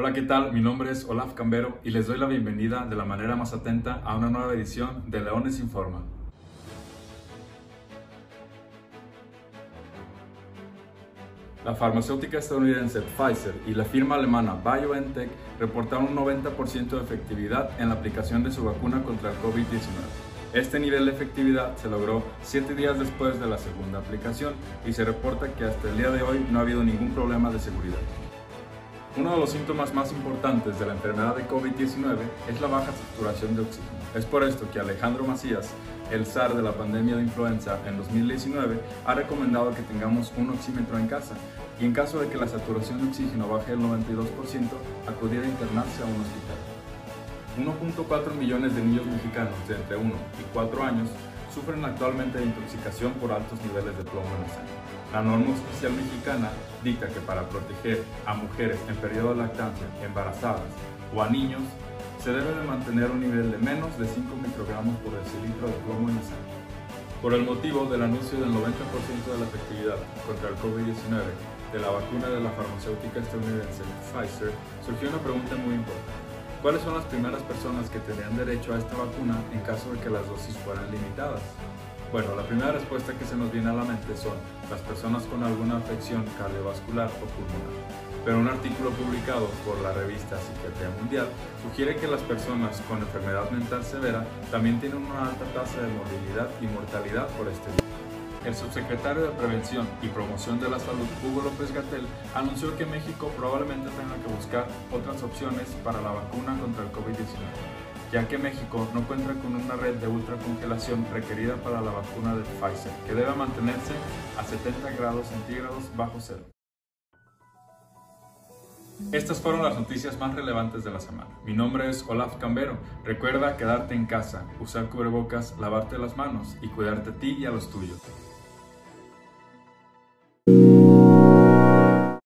Hola, ¿qué tal? Mi nombre es Olaf Cambero y les doy la bienvenida de la manera más atenta a una nueva edición de Leones Informa. La farmacéutica estadounidense Pfizer y la firma alemana BioNTech reportaron un 90% de efectividad en la aplicación de su vacuna contra el COVID-19. Este nivel de efectividad se logró 7 días después de la segunda aplicación y se reporta que hasta el día de hoy no ha habido ningún problema de seguridad. Uno de los síntomas más importantes de la enfermedad de COVID-19 es la baja saturación de oxígeno. Es por esto que Alejandro Macías, el SAR de la pandemia de influenza en 2019, ha recomendado que tengamos un oxímetro en casa y en caso de que la saturación de oxígeno baje el 92%, acudir a internarse a un hospital. 1.4 millones de niños mexicanos de entre 1 y 4 años sufren actualmente de intoxicación por altos niveles de plomo en la sangre. La norma oficial mexicana dicta que para proteger a mujeres en periodo de lactancia, embarazadas o a niños, se debe de mantener un nivel de menos de 5 microgramos por decilitro de plomo en la sangre. Por el motivo del anuncio del 90% de la efectividad contra el COVID-19 de la vacuna de la farmacéutica estadounidense Pfizer, surgió una pregunta muy importante. ¿Cuáles son las primeras personas que tendrían derecho a esta vacuna en caso de que las dosis fueran limitadas? Bueno, la primera respuesta que se nos viene a la mente son las personas con alguna afección cardiovascular o pulmonar. Pero un artículo publicado por la revista Psiquiatría Mundial sugiere que las personas con enfermedad mental severa también tienen una alta tasa de morbilidad y mortalidad por este virus. El subsecretario de Prevención y Promoción de la Salud, Hugo López Gatel, anunció que México probablemente tenga que buscar otras opciones para la vacuna contra el COVID-19, ya que México no cuenta con una red de ultracongelación requerida para la vacuna de Pfizer, que debe mantenerse a 70 grados centígrados bajo cero. Estas fueron las noticias más relevantes de la semana. Mi nombre es Olaf Cambero. Recuerda quedarte en casa, usar cubrebocas, lavarte las manos y cuidarte a ti y a los tuyos.